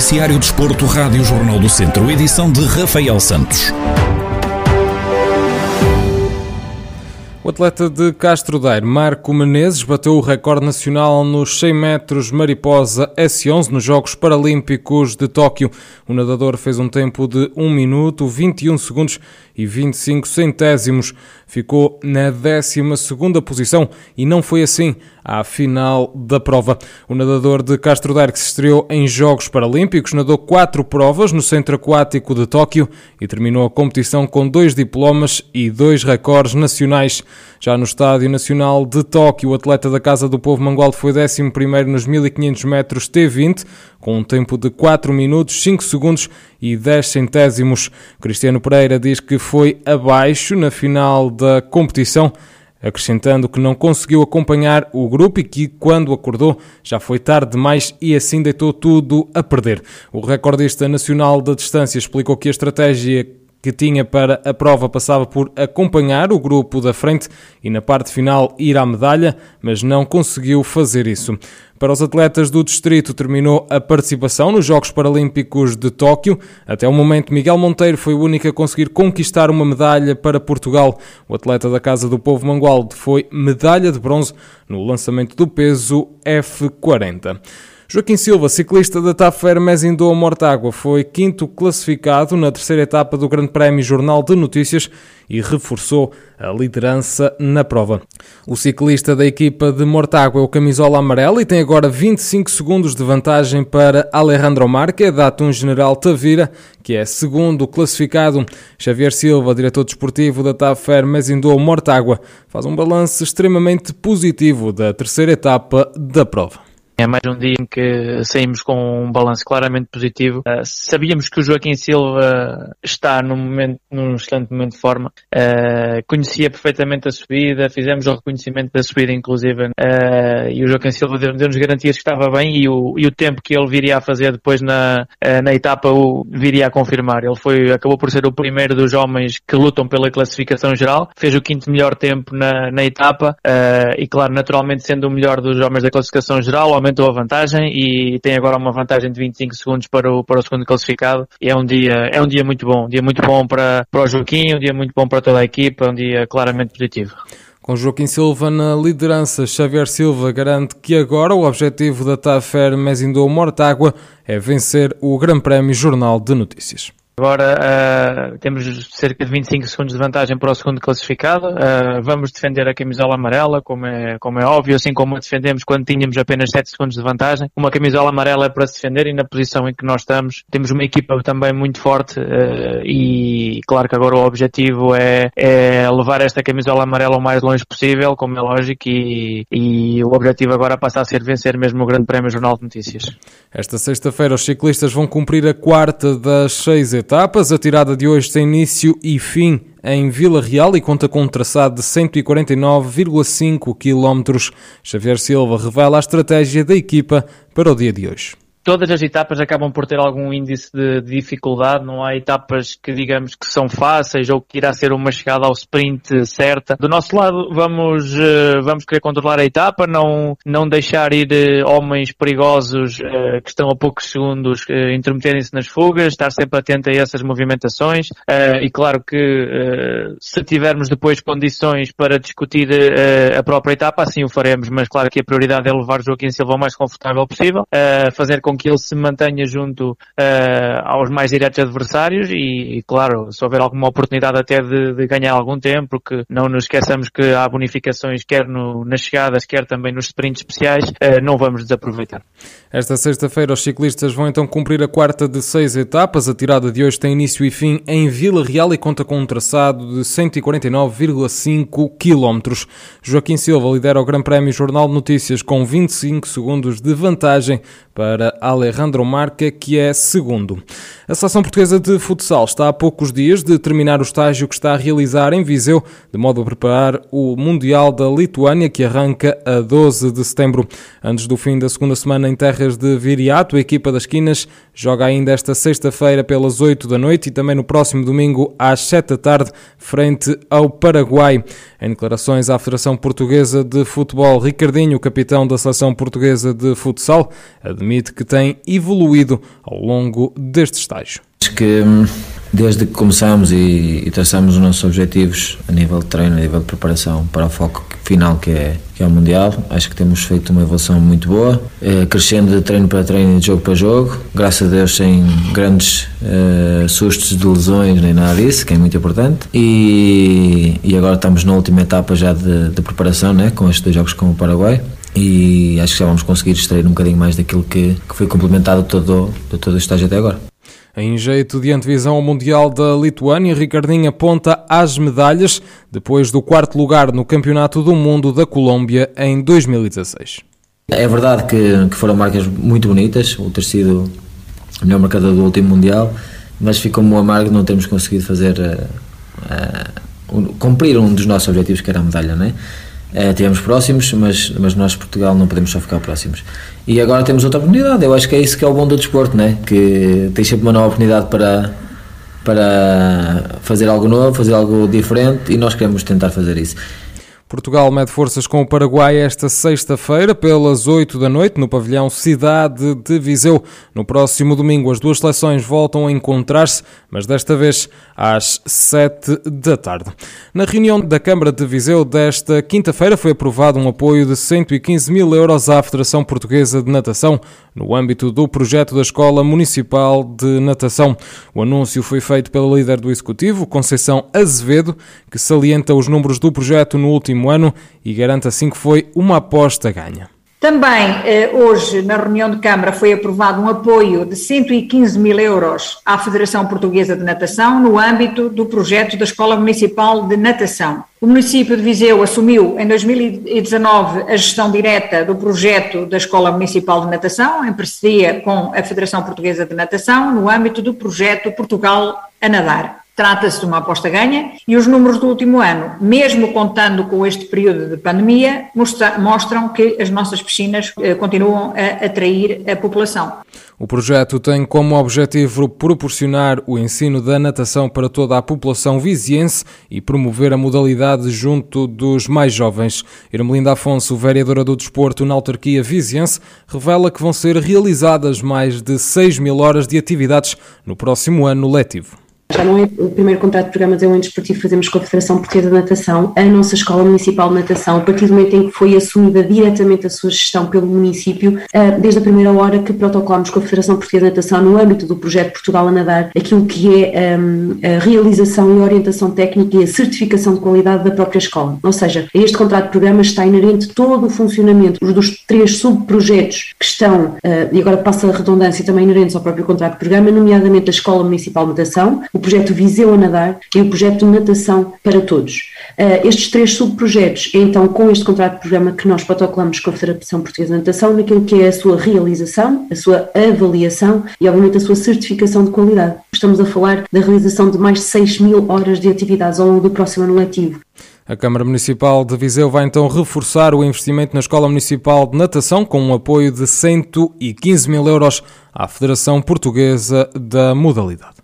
Noticiário Desporto, Rádio Jornal do Centro, edição de Rafael Santos. O atleta de Castro Daire, Marco Menezes, bateu o recorde nacional nos 100 metros mariposa S11 nos Jogos Paralímpicos de Tóquio. O nadador fez um tempo de 1 minuto, 21 segundos e 25 centésimos. Ficou na 12 posição e não foi assim à final da prova. O nadador de Castro Daire, que se estreou em Jogos Paralímpicos, nadou quatro provas no Centro Aquático de Tóquio e terminou a competição com dois diplomas e dois recordes nacionais. Já no Estádio Nacional de Tóquio, o atleta da Casa do Povo Mangualde foi 11 nos 1500 metros T20, com um tempo de 4 minutos, 5 segundos e 10 centésimos. Cristiano Pereira diz que foi abaixo na final da competição acrescentando que não conseguiu acompanhar o grupo e que, quando acordou, já foi tarde demais e assim deitou tudo a perder. O recordista nacional da distância explicou que a estratégia que tinha para a prova passava por acompanhar o grupo da frente e na parte final ir à medalha, mas não conseguiu fazer isso. Para os atletas do distrito terminou a participação nos Jogos Paralímpicos de Tóquio. Até o momento, Miguel Monteiro foi o único a conseguir conquistar uma medalha para Portugal. O atleta da Casa do Povo Mangualde foi medalha de bronze no lançamento do peso F40. Joaquim Silva, ciclista da TAF Hermes Indoa Mortágua, foi quinto classificado na terceira etapa do Grande Prémio Jornal de Notícias e reforçou a liderança na prova. O ciclista da equipa de Mortágua é o camisola amarela e tem agora 25 segundos de vantagem para Alejandro Marque, da Atum General Tavira, que é segundo classificado. Xavier Silva, diretor desportivo da TAF Hermes Indoa Mortágua, faz um balanço extremamente positivo da terceira etapa da prova. É mais um dia em que saímos com um balanço claramente positivo. Uh, sabíamos que o Joaquim Silva está num, momento, num excelente momento de forma. Uh, conhecia perfeitamente a subida, fizemos o reconhecimento da subida, inclusive, uh, e o Joaquim Silva deu-nos garantias que estava bem e o, e o tempo que ele viria a fazer depois na, na etapa o viria a confirmar. Ele foi, acabou por ser o primeiro dos homens que lutam pela classificação geral, fez o quinto melhor tempo na, na etapa e, claro, naturalmente sendo o melhor dos homens da classificação geral, aumentou a vantagem e tem agora uma vantagem de 25 segundos para o, para o segundo classificado. E é um dia, é um dia muito bom. Um dia muito bom para, para o Joaquim, um dia muito bom para toda a equipa, um dia claramente positivo. Com Joaquim Silva na liderança, Xavier Silva garante que agora o objetivo da TAFER Mesindou Mortágua é vencer o Grande Prémio Jornal de Notícias. Agora uh, temos cerca de 25 segundos de vantagem para o segundo classificado. Uh, vamos defender a camisola amarela, como é, como é óbvio, assim como a defendemos quando tínhamos apenas 7 segundos de vantagem. Uma camisola amarela é para se defender e na posição em que nós estamos temos uma equipa também muito forte uh, e claro que agora o objetivo é, é, levar esta camisola amarela o mais longe possível, como é lógico, e, e o objetivo agora passa a ser vencer mesmo o Grande Prémio Jornal de Notícias. Esta sexta-feira os ciclistas vão cumprir a quarta das seis etapas etapas. A tirada de hoje tem início e fim em Vila Real e conta com um traçado de 149,5 km. Xavier Silva revela a estratégia da equipa para o dia de hoje todas as etapas acabam por ter algum índice de, dificuldade, não há etapas que digamos que são fáceis ou que irá ser uma chegada ao sprint certa. Do nosso lado vamos, uh, vamos querer controlar a etapa, não, não deixar ir uh, homens perigosos uh, que estão a poucos segundos intermeterem-se nas fugas, estar sempre atento a essas movimentações e claro que se tivermos depois condições para discutir a própria etapa, assim o faremos, mas claro que a prioridade é levar o Joaquim Silva o mais confortável possível, fazer com que ele se mantenha junto uh, aos mais diretos adversários e, e, claro, se houver alguma oportunidade até de, de, ganhar algum tempo, porque não nos esqueçamos que há bonificações quer no, nas chegadas, quer também nos sprints especiais, uh, não vamos desaproveitar. Esta sexta-feira os ciclistas vão então cumprir a quarta de seis etapas. A tirada de hoje tem início e fim em Vila Real e conta com um traçado de 149,5 km. Joaquim Silva lidera o Grande Prémio Jornal de Notícias com 25 segundos de vantagem para Alejandro Marca, que é segundo. A Seleção Portuguesa de Futsal está há poucos dias de terminar o estágio que está a realizar em Viseu, de modo a preparar o Mundial da Lituânia, que arranca a 12 de setembro. Antes do fim da segunda semana em terras de Viriato, a equipa das Quinas joga ainda esta sexta-feira pelas 8 da noite e também no próximo domingo às 7 da tarde, frente ao Paraguai. Em declarações à Federação Portuguesa de Futebol, Ricardinho, capitão da Seleção Portuguesa de Futsal, admite que tem evoluído ao longo deste estágio. Acho que hum, desde que começamos e, e traçamos os nossos objetivos a nível de treino, a nível de preparação para o foco final que é, que é o Mundial, acho que temos feito uma evolução muito boa, eh, crescendo de treino para treino e de jogo para jogo, graças a Deus sem grandes eh, sustos de lesões nem nada disso, que é muito importante. E, e agora estamos na última etapa já de, de preparação, né, com estes dois jogos com o Paraguai e acho que já vamos conseguir extrair um bocadinho mais daquilo que, que foi complementado todo, de todo o estágio até agora. Em jeito de antevisão ao Mundial da Lituânia, Ricardinho aponta às medalhas depois do quarto lugar no Campeonato do Mundo da Colômbia em 2016. É verdade que, que foram marcas muito bonitas, o ter sido o melhor marcador do último Mundial, mas ficou-me amargo não termos conseguido fazer uh, uh, um, cumprir um dos nossos objetivos, que era a medalha, não é? É, tivemos próximos, mas, mas nós, Portugal, não podemos só ficar próximos. E agora temos outra oportunidade. Eu acho que é isso que é o bom do desporto, né? que tens sempre uma nova oportunidade para, para fazer algo novo, fazer algo diferente e nós queremos tentar fazer isso. Portugal mede forças com o Paraguai esta sexta-feira, pelas 8 da noite, no pavilhão Cidade de Viseu. No próximo domingo, as duas seleções voltam a encontrar-se, mas desta vez às 7 da tarde. Na reunião da Câmara de Viseu desta quinta-feira foi aprovado um apoio de 115 mil euros à Federação Portuguesa de Natação, no âmbito do projeto da Escola Municipal de Natação. O anúncio foi feito pela líder do Executivo, Conceição Azevedo, que salienta os números do projeto no último ano e garante assim que foi uma aposta ganha. Também eh, hoje, na reunião de Câmara, foi aprovado um apoio de 115 mil euros à Federação Portuguesa de Natação no âmbito do projeto da Escola Municipal de Natação. O município de Viseu assumiu em 2019 a gestão direta do projeto da Escola Municipal de Natação, em parceria com a Federação Portuguesa de Natação, no âmbito do projeto Portugal a Nadar. Trata-se de uma aposta ganha e os números do último ano, mesmo contando com este período de pandemia, mostra, mostram que as nossas piscinas eh, continuam a atrair a população. O projeto tem como objetivo proporcionar o ensino da natação para toda a população viziense e promover a modalidade junto dos mais jovens. Irmelinda Afonso, vereadora do desporto na autarquia viziense, revela que vão ser realizadas mais de 6 mil horas de atividades no próximo ano letivo. Já não é o primeiro contrato de programa de desenvolvimento desportivo que fazemos com a Federação Portuguesa de Natação, a nossa Escola Municipal de Natação, a partir do momento em que foi assumida diretamente a sua gestão pelo município, ah, desde a primeira hora que protocolamos com a Federação Portuguesa de Natação, no âmbito do projeto Portugal a Nadar, aquilo que é ah, a realização e orientação técnica e a certificação de qualidade da própria escola. Ou seja, a este contrato de programa está inerente todo o funcionamento dos três subprojetos que estão, ah, e agora passa a redundância, também inerentes ao próprio contrato de programa, nomeadamente a Escola Municipal de Natação, projeto Viseu a Nadar e o projeto Natação para Todos. Uh, estes três subprojetos, então com este contrato de programa que nós protocolamos com a Federação Portuguesa de Natação naquilo que é a sua realização, a sua avaliação e, obviamente, a sua certificação de qualidade. Estamos a falar da realização de mais de 6 mil horas de atividades ao longo do próximo ano letivo. A Câmara Municipal de Viseu vai então reforçar o investimento na Escola Municipal de Natação com um apoio de 115 mil euros à Federação Portuguesa da Modalidade.